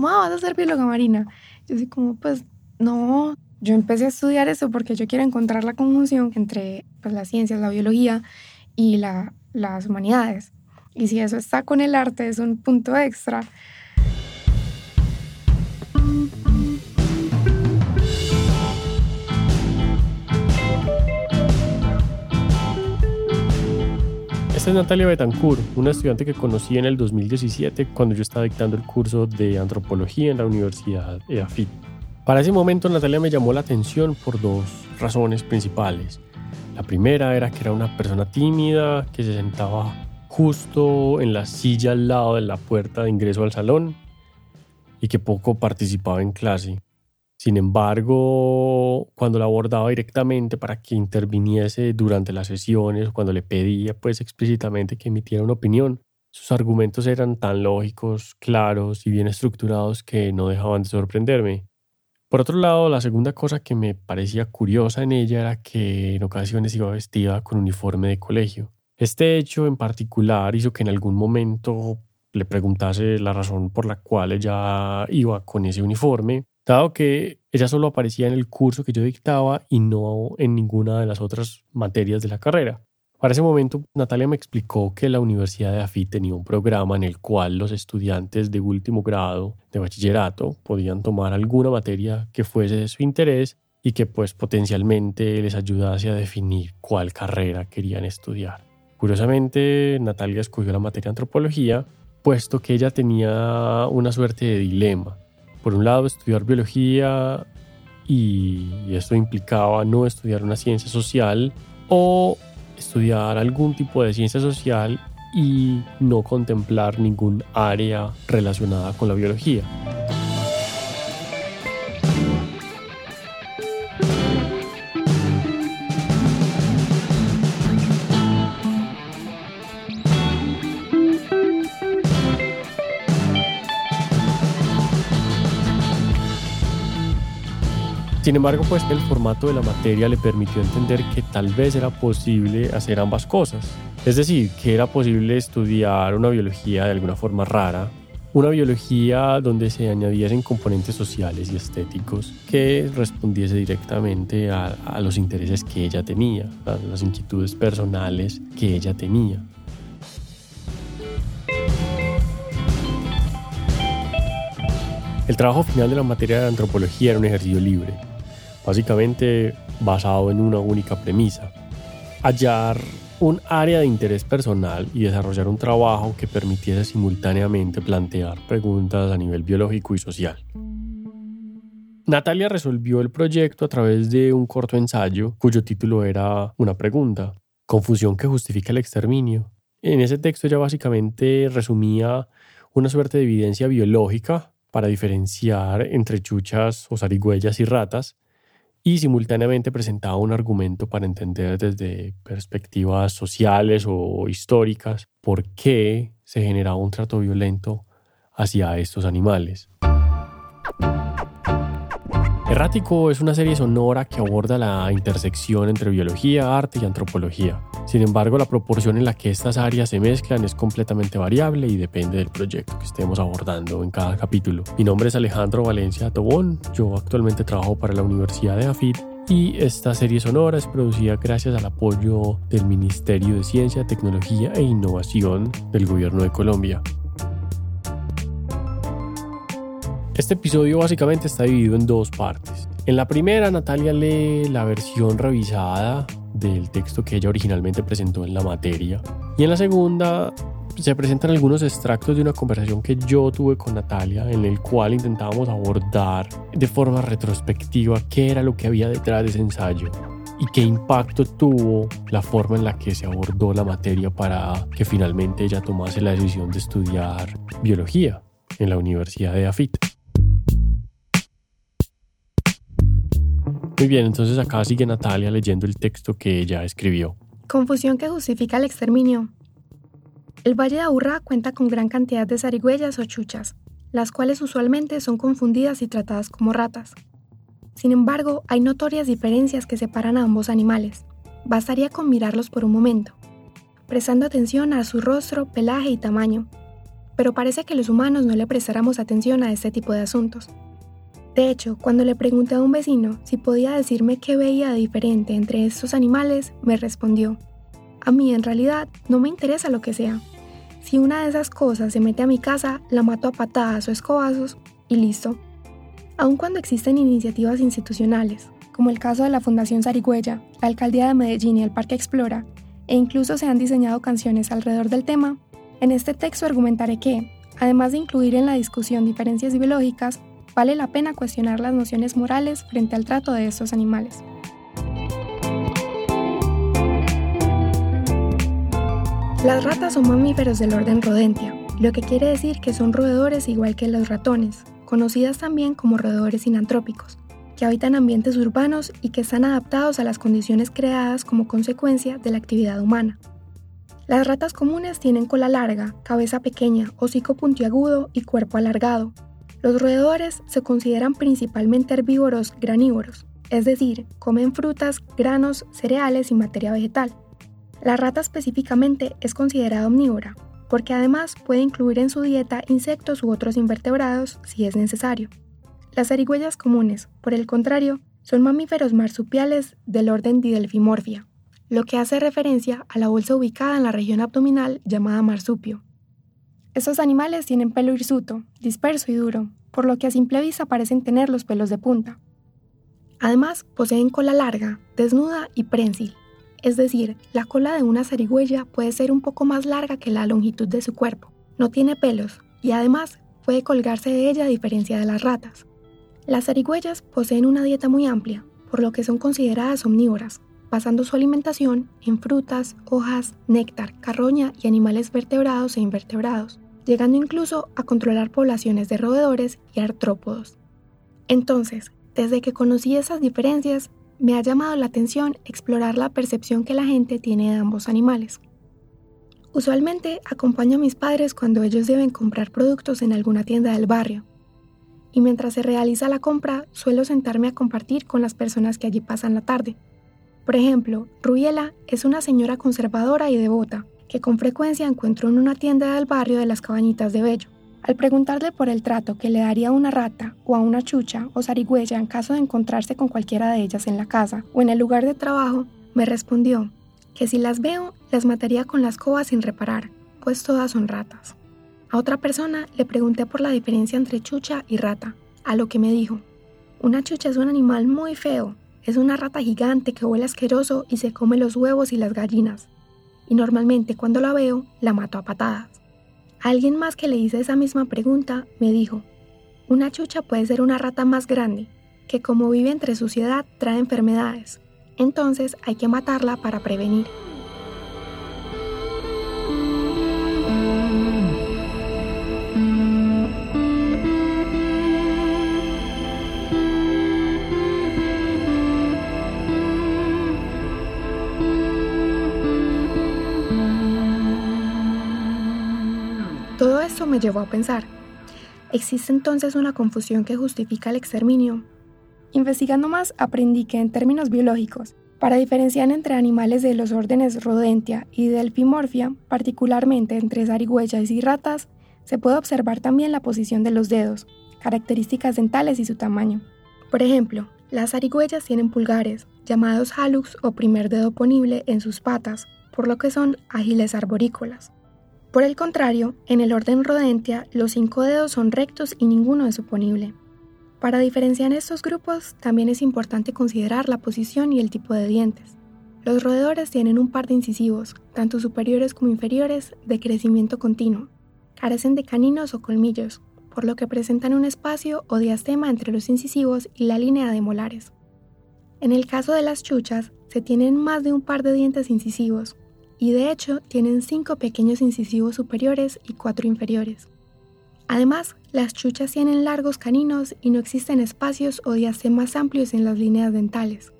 como, ah, vas a ser bióloga marina. Yo soy como, pues no, yo empecé a estudiar eso porque yo quiero encontrar la conjunción entre pues, las ciencias, la biología y la, las humanidades. Y si eso está con el arte, es un punto extra. Esta es Natalia Betancourt, una estudiante que conocí en el 2017 cuando yo estaba dictando el curso de antropología en la Universidad EAFIT. Para ese momento Natalia me llamó la atención por dos razones principales. La primera era que era una persona tímida que se sentaba justo en la silla al lado de la puerta de ingreso al salón y que poco participaba en clase. Sin embargo, cuando la abordaba directamente para que interviniese durante las sesiones, cuando le pedía pues explícitamente que emitiera una opinión, sus argumentos eran tan lógicos, claros y bien estructurados que no dejaban de sorprenderme. Por otro lado, la segunda cosa que me parecía curiosa en ella era que en ocasiones iba vestida con uniforme de colegio. Este hecho en particular hizo que en algún momento le preguntase la razón por la cual ella iba con ese uniforme dado que ella solo aparecía en el curso que yo dictaba y no en ninguna de las otras materias de la carrera. Para ese momento, Natalia me explicó que la Universidad de AFI tenía un programa en el cual los estudiantes de último grado de bachillerato podían tomar alguna materia que fuese de su interés y que pues potencialmente les ayudase a definir cuál carrera querían estudiar. Curiosamente, Natalia escogió la materia antropología, puesto que ella tenía una suerte de dilema por un lado, estudiar biología y esto implicaba no estudiar una ciencia social o estudiar algún tipo de ciencia social y no contemplar ningún área relacionada con la biología. Sin embargo, pues el formato de la materia le permitió entender que tal vez era posible hacer ambas cosas. Es decir, que era posible estudiar una biología de alguna forma rara, una biología donde se añadiesen componentes sociales y estéticos que respondiese directamente a, a los intereses que ella tenía, a las inquietudes personales que ella tenía. El trabajo final de la materia de antropología era un ejercicio libre, básicamente basado en una única premisa, hallar un área de interés personal y desarrollar un trabajo que permitiese simultáneamente plantear preguntas a nivel biológico y social. Natalia resolvió el proyecto a través de un corto ensayo cuyo título era Una pregunta, confusión que justifica el exterminio. En ese texto ella básicamente resumía una suerte de evidencia biológica para diferenciar entre chuchas o zarigüeyas y ratas y simultáneamente presentaba un argumento para entender desde perspectivas sociales o históricas por qué se generaba un trato violento hacia estos animales. Errático es una serie sonora que aborda la intersección entre biología, arte y antropología. Sin embargo, la proporción en la que estas áreas se mezclan es completamente variable y depende del proyecto que estemos abordando en cada capítulo. Mi nombre es Alejandro Valencia Tobón, yo actualmente trabajo para la Universidad de AFIT y esta serie sonora es producida gracias al apoyo del Ministerio de Ciencia, Tecnología e Innovación del Gobierno de Colombia. Este episodio básicamente está dividido en dos partes. En la primera, Natalia lee la versión revisada del texto que ella originalmente presentó en la materia. Y en la segunda se presentan algunos extractos de una conversación que yo tuve con Natalia en el cual intentábamos abordar de forma retrospectiva qué era lo que había detrás de ese ensayo y qué impacto tuvo la forma en la que se abordó la materia para que finalmente ella tomase la decisión de estudiar biología en la Universidad de Afit. Muy bien, entonces acá sigue Natalia leyendo el texto que ella escribió. Confusión que justifica el exterminio. El Valle de Aburrá cuenta con gran cantidad de zarigüeyas o chuchas, las cuales usualmente son confundidas y tratadas como ratas. Sin embargo, hay notorias diferencias que separan a ambos animales. Bastaría con mirarlos por un momento, prestando atención a su rostro, pelaje y tamaño. pero parece que los humanos no le prestáramos atención a este tipo de asuntos. De hecho, cuando le pregunté a un vecino si podía decirme qué veía de diferente entre estos animales, me respondió, a mí en realidad no me interesa lo que sea. Si una de esas cosas se mete a mi casa, la mato a patadas o escobazos y listo. Aun cuando existen iniciativas institucionales, como el caso de la Fundación Sarigüeya, la Alcaldía de Medellín y el Parque Explora, e incluso se han diseñado canciones alrededor del tema, en este texto argumentaré que, además de incluir en la discusión diferencias biológicas, vale la pena cuestionar las nociones morales frente al trato de estos animales. Las ratas son mamíferos del orden Rodentia, lo que quiere decir que son roedores igual que los ratones, conocidas también como roedores inantrópicos, que habitan ambientes urbanos y que están adaptados a las condiciones creadas como consecuencia de la actividad humana. Las ratas comunes tienen cola larga, cabeza pequeña, hocico puntiagudo y cuerpo alargado, los roedores se consideran principalmente herbívoros granívoros, es decir, comen frutas, granos, cereales y materia vegetal. La rata específicamente es considerada omnívora, porque además puede incluir en su dieta insectos u otros invertebrados si es necesario. Las zarigüeyas comunes, por el contrario, son mamíferos marsupiales del orden Didelphimorphia, lo que hace referencia a la bolsa ubicada en la región abdominal llamada marsupio. Estos animales tienen pelo hirsuto, disperso y duro, por lo que a simple vista parecen tener los pelos de punta. Además, poseen cola larga, desnuda y prensil, es decir, la cola de una zarigüeya puede ser un poco más larga que la longitud de su cuerpo, no tiene pelos y además puede colgarse de ella a diferencia de las ratas. Las zarigüeyas poseen una dieta muy amplia, por lo que son consideradas omnívoras, basando su alimentación en frutas, hojas, néctar, carroña y animales vertebrados e invertebrados, llegando incluso a controlar poblaciones de roedores y artrópodos. Entonces, desde que conocí esas diferencias, me ha llamado la atención explorar la percepción que la gente tiene de ambos animales. Usualmente acompaño a mis padres cuando ellos deben comprar productos en alguna tienda del barrio. Y mientras se realiza la compra, suelo sentarme a compartir con las personas que allí pasan la tarde, por ejemplo, Rubiela es una señora conservadora y devota, que con frecuencia encuentro en una tienda del barrio de las Cabañitas de Bello. Al preguntarle por el trato que le daría a una rata o a una chucha o zarigüeya en caso de encontrarse con cualquiera de ellas en la casa o en el lugar de trabajo, me respondió que si las veo, las mataría con las escoba sin reparar, pues todas son ratas. A otra persona le pregunté por la diferencia entre chucha y rata, a lo que me dijo, una chucha es un animal muy feo, es una rata gigante que huele asqueroso y se come los huevos y las gallinas. Y normalmente cuando la veo, la mato a patadas. alguien más que le hice esa misma pregunta me dijo, una chucha puede ser una rata más grande, que como vive entre suciedad trae enfermedades. Entonces hay que matarla para prevenir. Llevó a pensar, ¿existe entonces una confusión que justifica el exterminio? Investigando más, aprendí que en términos biológicos, para diferenciar entre animales de los órdenes Rodentia y Delphimorphia, particularmente entre zarigüeyas y ratas, se puede observar también la posición de los dedos, características dentales y su tamaño. Por ejemplo, las zarigüeyas tienen pulgares, llamados hallux o primer dedo ponible, en sus patas, por lo que son ágiles arborícolas. Por el contrario, en el orden Rodentia, los cinco dedos son rectos y ninguno es oponible. Para diferenciar estos grupos, también es importante considerar la posición y el tipo de dientes. Los roedores tienen un par de incisivos, tanto superiores como inferiores, de crecimiento continuo. Carecen de caninos o colmillos, por lo que presentan un espacio o diastema entre los incisivos y la línea de molares. En el caso de las chuchas, se tienen más de un par de dientes incisivos, y de hecho tienen cinco pequeños incisivos superiores y cuatro inferiores. Además, las chuchas tienen largos caninos y no existen espacios o diastemas amplios en las líneas dentales.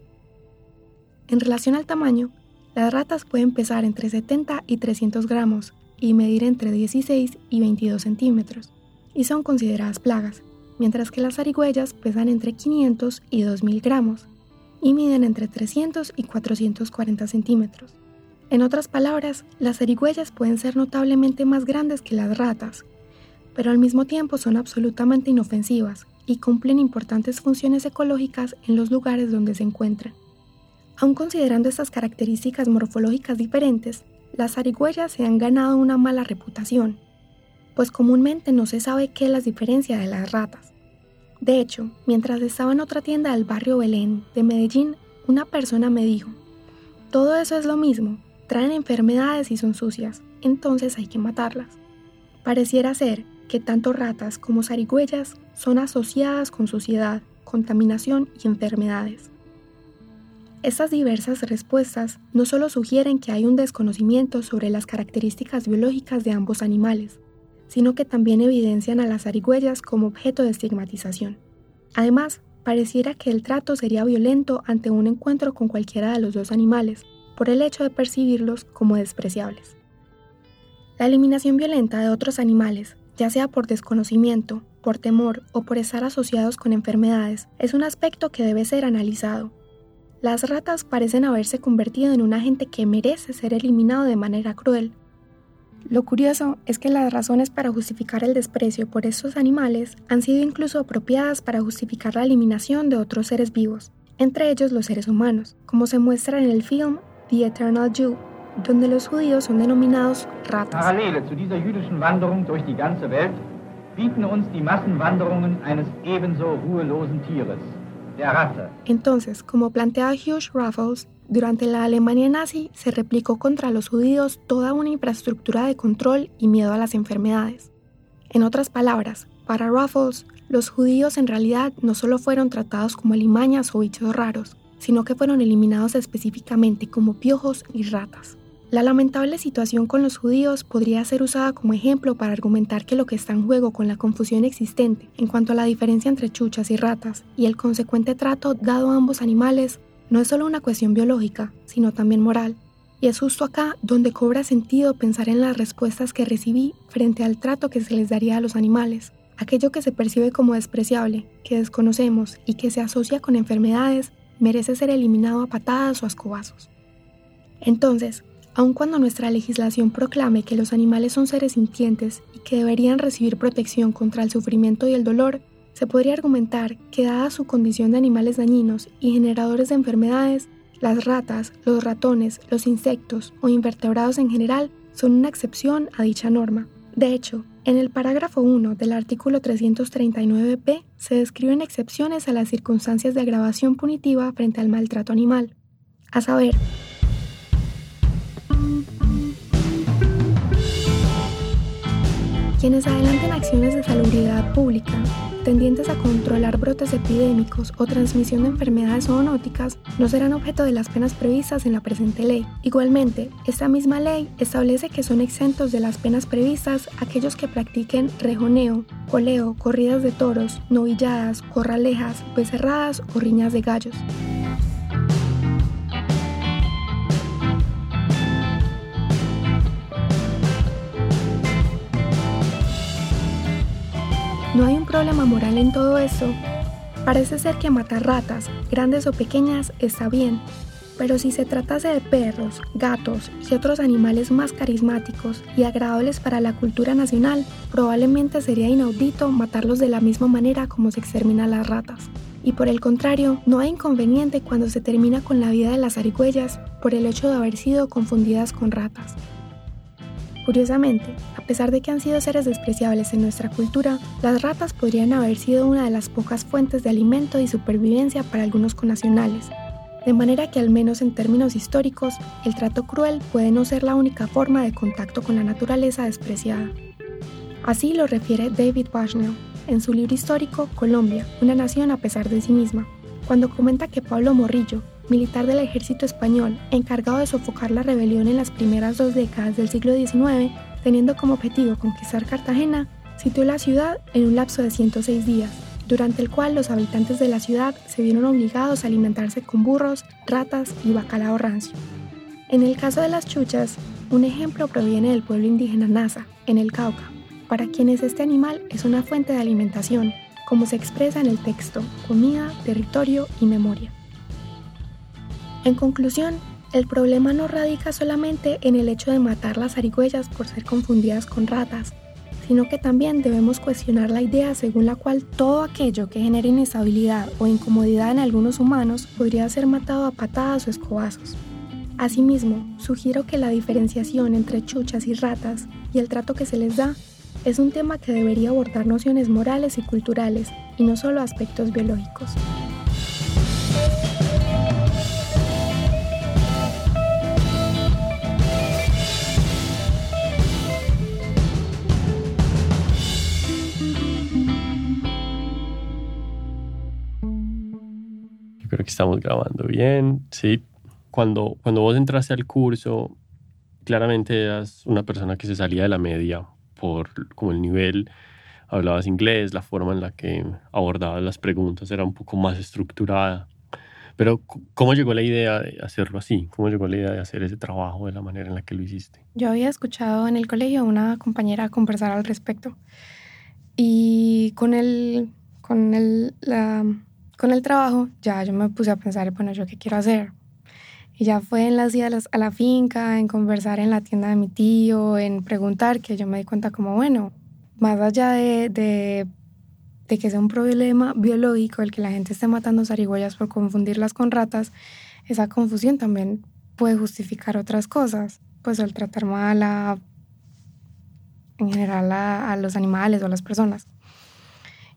En relación al tamaño, las ratas pueden pesar entre 70 y 300 gramos y medir entre 16 y 22 centímetros, y son consideradas plagas, mientras que las zarigüeyas pesan entre 500 y 2000 gramos y miden entre 300 y 440 centímetros. En otras palabras, las zarigüeyas pueden ser notablemente más grandes que las ratas, pero al mismo tiempo son absolutamente inofensivas y cumplen importantes funciones ecológicas en los lugares donde se encuentran. Aun considerando estas características morfológicas diferentes, las zarigüeyas se han ganado una mala reputación, pues comúnmente no se sabe qué las diferencia de las ratas. De hecho, mientras estaba en otra tienda del barrio Belén de Medellín, una persona me dijo, todo eso es lo mismo, traen enfermedades y son sucias, entonces hay que matarlas. Pareciera ser que tanto ratas como zarigüeyas son asociadas con suciedad, contaminación y enfermedades. Estas diversas respuestas no solo sugieren que hay un desconocimiento sobre las características biológicas de ambos animales, sino que también evidencian a las zarigüeyas como objeto de estigmatización. Además, pareciera que el trato sería violento ante un encuentro con cualquiera de los dos animales, por el hecho de percibirlos como despreciables. La eliminación violenta de otros animales, ya sea por desconocimiento, por temor o por estar asociados con enfermedades, es un aspecto que debe ser analizado. Las ratas parecen haberse convertido en un agente que merece ser eliminado de manera cruel. Lo curioso es que las razones para justificar el desprecio por estos animales han sido incluso apropiadas para justificar la eliminación de otros seres vivos, entre ellos los seres humanos, como se muestra en el film The Eternal Jew, donde los judíos son denominados ratas. Parallele zu dieser jüdischen Wanderung durch die ganze Welt bieten uns die Massenwanderungen eines ebenso ruhelosen Tieres, der Ratte. Entonces, como plantea Hugh Raffles, durante la Alemania nazi se replicó contra los judíos toda una infraestructura de control y miedo a las enfermedades. En otras palabras, para Raffles, los judíos en realidad no solo fueron tratados como alimañas o bichos raros, sino que fueron eliminados específicamente como piojos y ratas. La lamentable situación con los judíos podría ser usada como ejemplo para argumentar que lo que está en juego con la confusión existente en cuanto a la diferencia entre chuchas y ratas y el consecuente trato dado a ambos animales no es solo una cuestión biológica, sino también moral. Y es justo acá donde cobra sentido pensar en las respuestas que recibí frente al trato que se les daría a los animales. Aquello que se percibe como despreciable, que desconocemos y que se asocia con enfermedades, merece ser eliminado a patadas o a escobazos. Entonces, aun cuando nuestra legislación proclame que los animales son seres sintientes y que deberían recibir protección contra el sufrimiento y el dolor, se podría argumentar que dada su condición de animales dañinos y generadores de enfermedades, las ratas, los ratones, los insectos o invertebrados en general son una excepción a dicha norma. De hecho, en el parágrafo 1 del artículo 339p se describen excepciones a las circunstancias de agravación punitiva frente al maltrato animal, a saber, Quienes adelanten acciones de salubridad pública tendientes a controlar brotes epidémicos o transmisión de enfermedades zoonóticas no serán objeto de las penas previstas en la presente ley. Igualmente, esta misma ley establece que son exentos de las penas previstas aquellos que practiquen rejoneo, coleo, corridas de toros, novilladas, corralejas, becerradas o riñas de gallos. ¿No hay un problema moral en todo eso? Parece ser que matar ratas, grandes o pequeñas, está bien, pero si se tratase de perros, gatos y otros animales más carismáticos y agradables para la cultura nacional, probablemente sería inaudito matarlos de la misma manera como se extermina las ratas. Y por el contrario, no hay inconveniente cuando se termina con la vida de las arigüeyas por el hecho de haber sido confundidas con ratas. Curiosamente, a pesar de que han sido seres despreciables en nuestra cultura, las ratas podrían haber sido una de las pocas fuentes de alimento y supervivencia para algunos conacionales, de manera que al menos en términos históricos, el trato cruel puede no ser la única forma de contacto con la naturaleza despreciada. Así lo refiere David Bushnell en su libro histórico Colombia, una nación a pesar de sí misma, cuando comenta que Pablo Morrillo, militar del ejército español, encargado de sofocar la rebelión en las primeras dos décadas del siglo XIX, teniendo como objetivo conquistar Cartagena, sitió la ciudad en un lapso de 106 días, durante el cual los habitantes de la ciudad se vieron obligados a alimentarse con burros, ratas y bacalao rancio. En el caso de las chuchas, un ejemplo proviene del pueblo indígena Nasa, en el Cauca, para quienes este animal es una fuente de alimentación, como se expresa en el texto, comida, territorio y memoria. En conclusión, el problema no radica solamente en el hecho de matar las arigüeyas por ser confundidas con ratas, sino que también debemos cuestionar la idea según la cual todo aquello que genera inestabilidad o incomodidad en algunos humanos podría ser matado a patadas o escobazos. Asimismo, sugiero que la diferenciación entre chuchas y ratas y el trato que se les da es un tema que debería abordar nociones morales y culturales y no solo aspectos biológicos. Que estamos grabando bien, sí. Cuando, cuando vos entraste al curso, claramente eras una persona que se salía de la media por como el nivel, hablabas inglés, la forma en la que abordabas las preguntas era un poco más estructurada. Pero ¿cómo llegó la idea de hacerlo así? ¿Cómo llegó la idea de hacer ese trabajo de la manera en la que lo hiciste? Yo había escuchado en el colegio a una compañera conversar al respecto y con el, con el, la, con el trabajo ya yo me puse a pensar, bueno, ¿yo qué quiero hacer? Y ya fue en las idas a la finca, en conversar en la tienda de mi tío, en preguntar, que yo me di cuenta como, bueno, más allá de, de, de que sea un problema biológico el que la gente esté matando zarigüeyas por confundirlas con ratas, esa confusión también puede justificar otras cosas, pues el tratar mal a, en general a, a los animales o a las personas.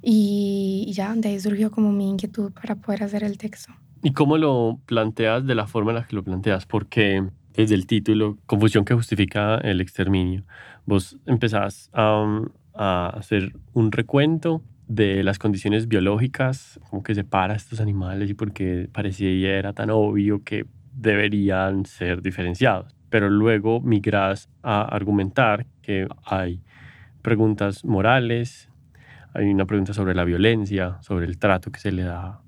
Y, ya de ahí surgió como mi inquietud para poder hacer el texto. ¿Y cómo lo planteas de la forma en la que lo planteas? Porque desde el título, confusión que justifica el exterminio, vos empezás a, hacer un recuento de las condiciones biológicas, como que separa a estos animales y porque parecía era tan obvio que deberían ser diferenciados. Pero luego migras a argumentar que hay preguntas morales, hay una pregunta sobre la violencia, sobre el trato que se le da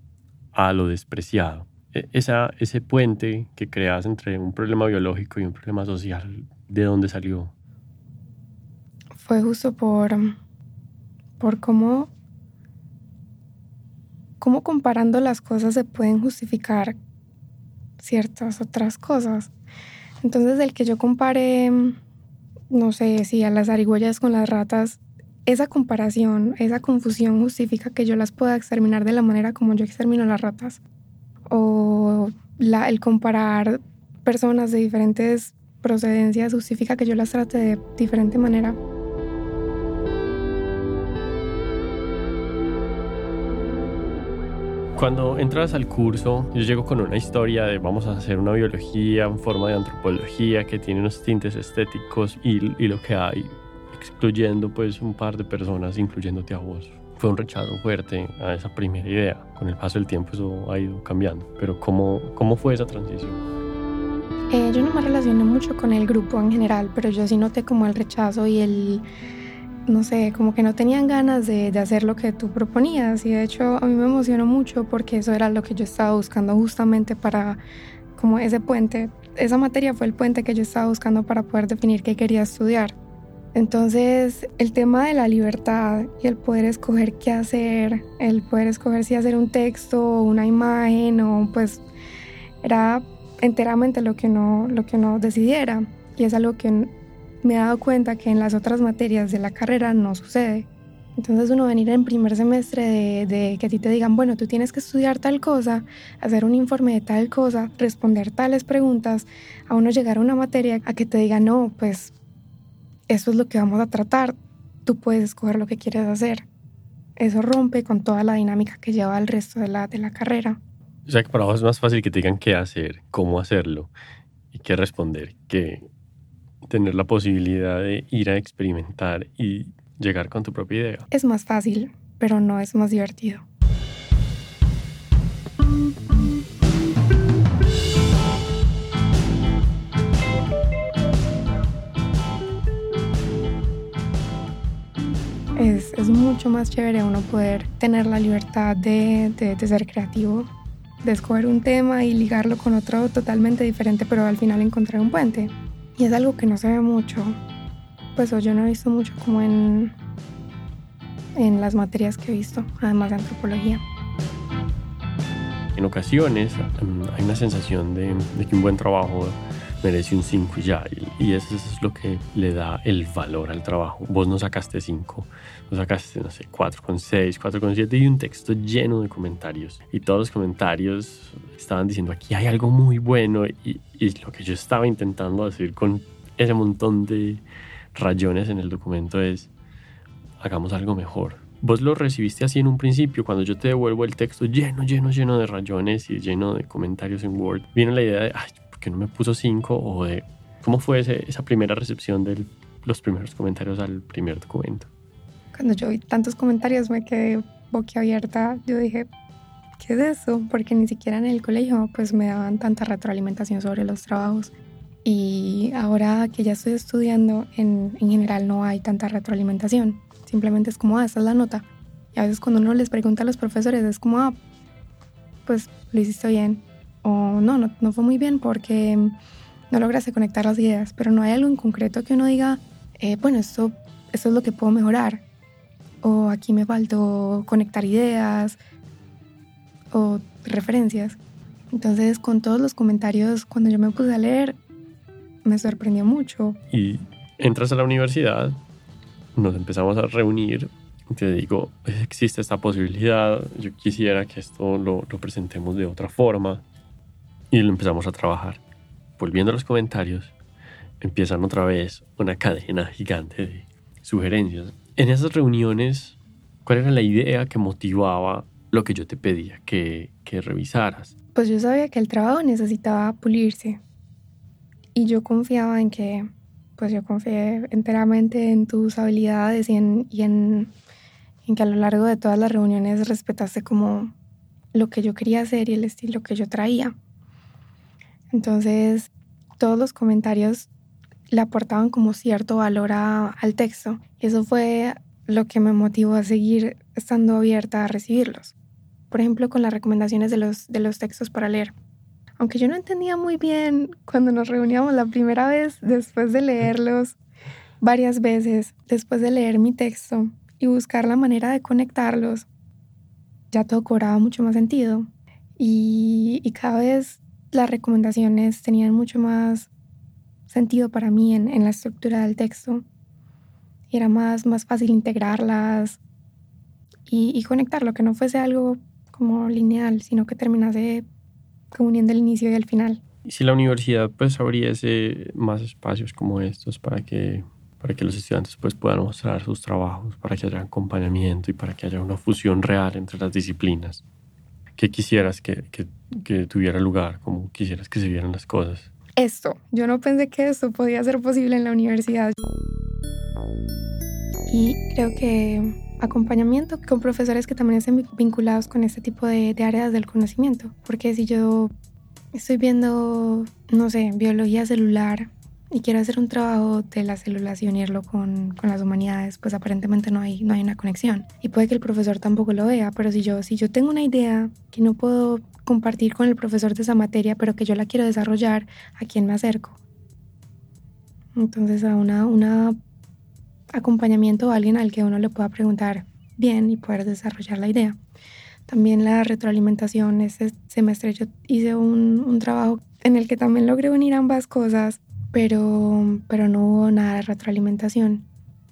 a lo despreciado. E, esa, ese puente que creas entre un problema biológico y un problema social, ¿de dónde salió? Fue justo por, por cómo, cómo comparando las cosas se pueden justificar ciertas otras cosas. Entonces, el que yo compare, no sé, si a las arigüeyas con las ratas, esa comparación, esa confusión justifica que yo las pueda exterminar de la manera como yo extermino las ratas. O la, el comparar personas de diferentes procedencias justifica que yo las trate de diferente manera. Cuando entras al curso, yo llego con una historia de vamos a hacer una biología en forma de antropología que tiene unos tintes estéticos y, y lo que hay excluyendo pues un par de personas, incluyéndote a vos. Fue un rechazo fuerte a esa primera idea. Con el paso del tiempo eso ha ido cambiando. Pero ¿cómo, cómo fue esa transición? Eh, yo no me relacioné mucho con el grupo en general, pero yo sí noté como el rechazo y el, no sé, como que no tenían ganas de, de, hacer lo que tú proponías. Y de hecho a mí me emocionó mucho porque eso era lo que yo estaba buscando justamente para como ese puente. Esa materia fue el puente que yo estaba buscando para poder definir qué quería estudiar. Entonces, el tema de la libertad y el poder escoger qué hacer, el poder escoger si hacer un texto o una imagen o pues era enteramente lo que uno, lo que uno decidiera. Y es algo que me he dado cuenta que en las otras materias de la carrera no sucede. Entonces uno venir en primer semestre de, de, que a ti te digan, bueno, tú tienes que estudiar tal cosa, hacer un informe de tal cosa, responder tales preguntas, a uno llegar a una materia a que te digan, no, pues eso es lo que vamos a tratar, tú puedes escoger lo que quieres hacer. Eso rompe con toda la dinámica que lleva el resto de la, de la carrera. O sea que para vos es más fácil que te digan qué hacer, cómo hacerlo y qué responder, que tener la posibilidad de ir a experimentar y llegar con tu propia idea. Es más fácil, pero no es más divertido. Es, mucho más chévere uno poder tener la libertad de, de, ser creativo, de escoger un tema y ligarlo con otro totalmente diferente, pero al final encontrar un puente. Y es algo que no se ve mucho, pues yo no he visto mucho como en, en las materias que he visto, además de antropología. En ocasiones hay una sensación de, de que un buen trabajo merece un 5 ya. Y eso es lo que le da el valor al trabajo. Vos no sacaste 5, no sacaste, no sé, 4,6, 4,7 y un texto lleno de comentarios. Y todos los comentarios estaban diciendo aquí hay algo muy bueno y, y lo que yo estaba intentando decir con ese montón de rayones en el documento es hagamos algo mejor. Vos lo recibiste así en un principio, cuando yo te devuelvo el texto lleno, lleno, lleno de rayones y lleno de comentarios en Word, viene la idea de, ay, ¿por qué no me puso 5? O de, ¿cómo fue esa primera recepción de los primeros comentarios al primer documento? Cuando yo vi tantos comentarios me quedé boquiabierta. Yo dije, ¿qué es eso? Porque ni siquiera en el colegio pues me daban tanta retroalimentación sobre los trabajos. Y ahora que ya estoy estudiando, en, en general no hay tanta retroalimentación. Simplemente es como, ah, esta es la nota. Y a veces cuando uno les pregunta a los profesores es como, ah, pues lo hiciste bien. O no, no, no fue muy bien porque no lograste conectar las ideas. Pero no hay algo en concreto que uno diga, eh, bueno, esto, esto es lo que puedo mejorar. O aquí me faltó conectar ideas o referencias. Entonces, con todos los comentarios, cuando yo me puse a leer, me sorprendió mucho. Y entras a la universidad nos empezamos a reunir. Te digo, existe esta posibilidad, yo quisiera que esto lo, lo presentemos de otra forma. Y lo empezamos a trabajar. Volviendo a los comentarios, empiezan otra vez una cadena gigante de sugerencias. En esas reuniones, ¿cuál era la idea que motivaba lo que yo te pedía que, que revisaras? Pues yo sabía que el trabajo necesitaba pulirse y yo confiaba en que pues yo confié enteramente en tus habilidades y en, y en, que a lo largo de todas las reuniones respetaste como lo que yo quería hacer y el estilo que yo traía. Entonces, todos los comentarios le aportaban como cierto valor al texto. Y eso fue lo que me motivó a seguir estando abierta a recibirlos. Por ejemplo, con las recomendaciones de los, de los textos para leer aunque yo no entendía muy bien cuando nos reuníamos la primera vez, después de leerlos varias veces, después de leer mi texto y buscar la manera de conectarlos, ya todo cobraba mucho más sentido. Y, cada vez las recomendaciones tenían mucho más sentido para mí en, la estructura del texto. Era más, más fácil integrarlas y, y conectarlo, que no fuese algo como lineal, sino que terminase uniendo el inicio y el final. Si la universidad pues abriese más espacios como estos para que, para que los estudiantes pues puedan mostrar sus trabajos, para que haya acompañamiento y para que haya una fusión real entre las disciplinas. ¿Qué quisieras que, que tuviera lugar? ¿Cómo quisieras que se vieran las cosas? Esto, yo no pensé que esto podía ser posible en la universidad. Y creo que acompañamiento con profesores que también estén vinculados con este tipo de, áreas del conocimiento. Porque si yo estoy viendo, no sé, biología celular y quiero hacer un trabajo de la células y unirlo con, con, las humanidades, pues aparentemente no hay, no hay una conexión. Y puede que el profesor tampoco lo vea, pero si yo, si yo tengo una idea que no puedo compartir con el profesor de esa materia, pero que yo la quiero desarrollar, ¿a quién me acerco? Entonces a una, una acompañamiento o alguien al que uno le pueda preguntar bien y poder desarrollar la idea. También la retroalimentación. Este semestre yo hice un, un trabajo en el que también logré unir ambas cosas, pero, pero no hubo nada de retroalimentación.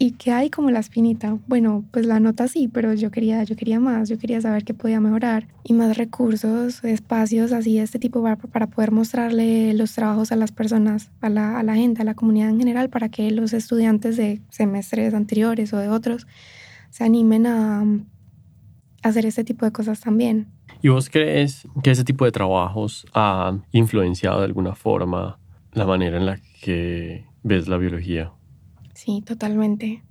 ¿Y qué hay como la espinita? Bueno, pues la nota sí, pero yo quería, yo quería más, yo quería saber qué podía mejorar y más recursos, espacios así de este tipo para, para poder mostrarle los trabajos a las personas, a la, a la gente, a la comunidad en general, para que los estudiantes de semestres anteriores o de otros se animen a, a hacer este tipo de cosas también. ¿Y vos crees que ese tipo de trabajos ha influenciado de alguna forma la manera en la que ves la biología? Sí, totalmente.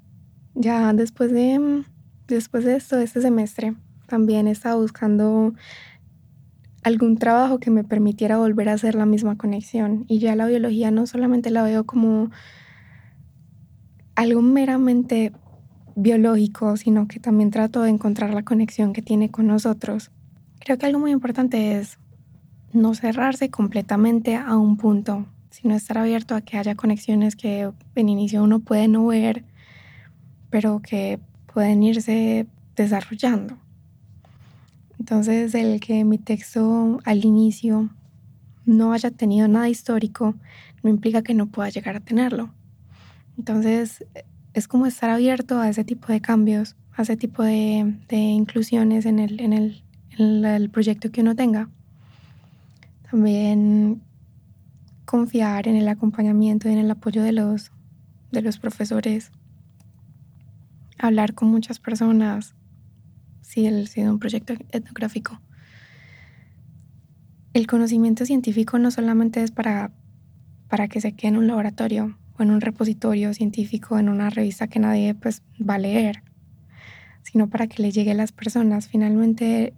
Ya después de, después de esto, este semestre, también estaba buscando algún trabajo que me permitiera volver a hacer la misma conexión. Y ya la biología no solamente la veo como algo meramente biológico, sino que también trato de encontrar la conexión que tiene con nosotros. Creo que algo muy importante es no cerrarse completamente a un punto, sino estar abierto a que haya conexiones que en inicio uno puede no ver, pero que pueden irse desarrollando. Entonces, el que mi texto al inicio no haya tenido nada histórico, no implica que no pueda llegar a tenerlo. Entonces, es como estar abierto a ese tipo de cambios, a ese tipo de, inclusiones en el, en, el, en el proyecto que uno tenga. También confiar en el acompañamiento y en el apoyo de los, de los profesores. Hablar con muchas personas, si sido un proyecto etnográfico. El conocimiento científico no solamente es para, para que se quede en un laboratorio o en un repositorio científico, en una revista que nadie pues, va a leer, sino para que le llegue a las personas. Finalmente,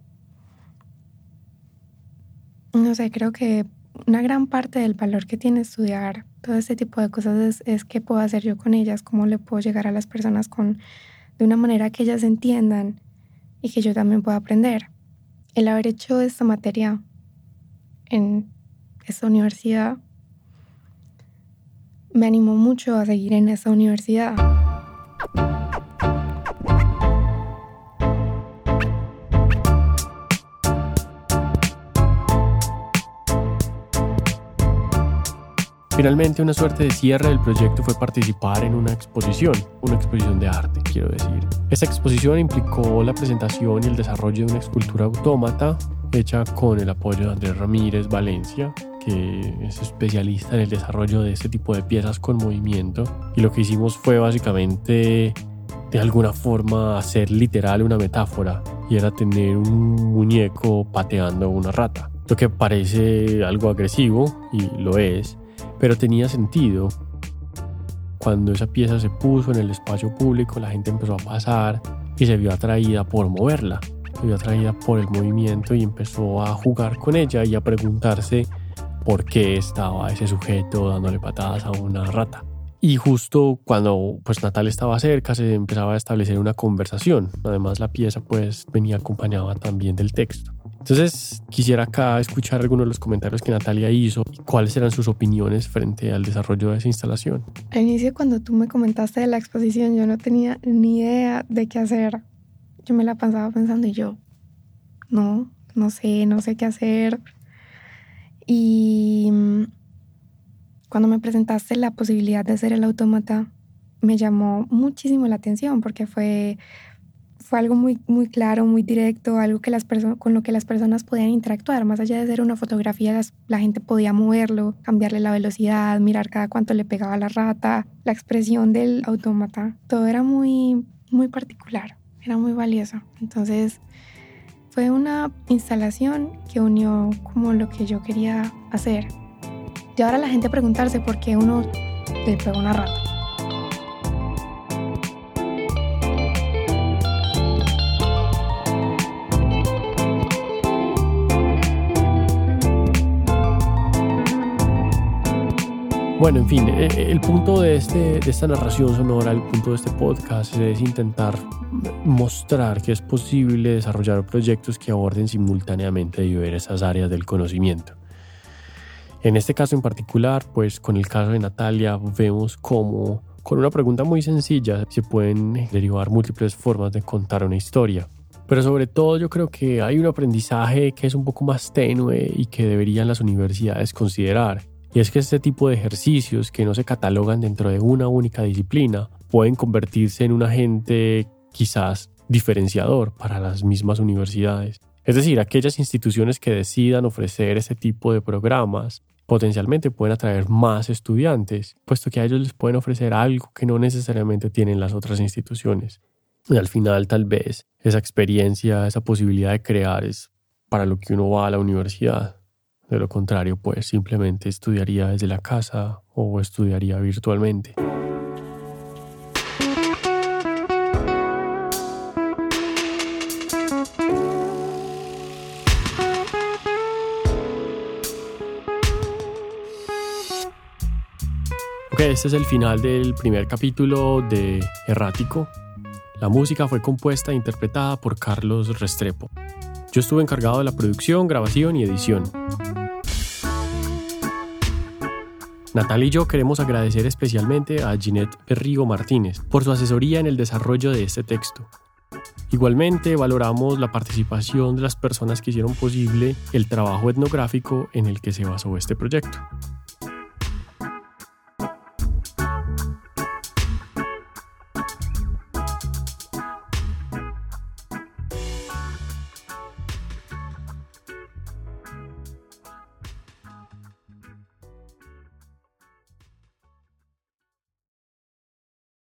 no sé, creo que una gran parte del valor que tiene estudiar todo este tipo de cosas es, es qué puedo hacer yo con ellas, cómo le puedo llegar a las personas con, de una manera que ellas entiendan y que yo también pueda aprender. El haber hecho esta materia en esta universidad me animó mucho a seguir en esa universidad. Finalmente, una suerte de cierre del proyecto fue participar en una exposición, una exposición de arte, quiero decir. Esta exposición implicó la presentación y el desarrollo de una escultura autómata hecha con el apoyo de Andrés Ramírez Valencia, que es especialista en el desarrollo de este tipo de piezas con movimiento. Y lo que hicimos fue básicamente, de alguna forma, hacer literal una metáfora, y era tener un muñeco pateando una rata. Lo que parece algo agresivo, y lo es, pero tenía sentido. Cuando esa pieza se puso en el espacio público, la gente empezó a pasar y se vio atraída por moverla, se vio atraída por el movimiento y empezó a jugar con ella y a preguntarse por qué estaba ese sujeto dándole patadas a una rata. Y justo cuando pues Natal estaba cerca se empezaba a establecer una conversación. Además la pieza pues venía acompañada también del texto. Entonces quisiera acá escuchar algunos de los comentarios que Natalia hizo y cuáles eran sus opiniones frente al desarrollo de esa instalación. Al inicio cuando tú me comentaste de la exposición yo no tenía ni idea de qué hacer. Yo me la pasaba pensando y yo, no, no sé, no sé qué hacer. Y mm, cuando me presentaste la posibilidad de hacer el autómata, me llamó muchísimo la atención porque fue algo muy, muy claro, muy directo, algo que las con lo que las personas podían interactuar. Más allá de ser una fotografía, la gente podía moverlo, cambiarle la velocidad, mirar cada cuánto le pegaba la rata, la expresión del autómata. Todo era muy, muy particular, era muy valioso. Entonces, fue una instalación que unió como lo que yo quería hacer. Y ahora la gente preguntarse por qué uno le pega una rata. Bueno, en fin, eh, eh, el punto de, este, de esta narración sonora, el punto de este podcast es intentar mostrar que es posible desarrollar proyectos que aborden simultáneamente diversas áreas del conocimiento. En este caso en particular, pues con el caso de Natalia vemos cómo con una pregunta muy sencilla se pueden derivar múltiples formas de contar una historia. Pero sobre todo yo creo que hay un aprendizaje que es un poco más tenue y que deberían las universidades considerar y es que este tipo de ejercicios que no se catalogan dentro de una única disciplina pueden convertirse en un agente quizás diferenciador para las mismas universidades. Es decir, aquellas instituciones que decidan ofrecer ese tipo de programas potencialmente pueden atraer más estudiantes, puesto que a ellos les pueden ofrecer algo que no necesariamente tienen las otras instituciones. Y al final tal vez esa experiencia, esa posibilidad de crear es para lo que uno va a la universidad. De lo contrario, pues simplemente estudiaría desde la casa o estudiaría virtualmente. Ok, este es el final del primer capítulo de Errático. La música fue compuesta e interpretada por Carlos Restrepo. Yo estuve encargado de la producción, grabación y edición. Natalia y yo queremos agradecer especialmente a Ginette Perrigo Martínez por su asesoría en el desarrollo de este texto. Igualmente valoramos la participación de las personas que hicieron posible el trabajo etnográfico en el que se basó este proyecto.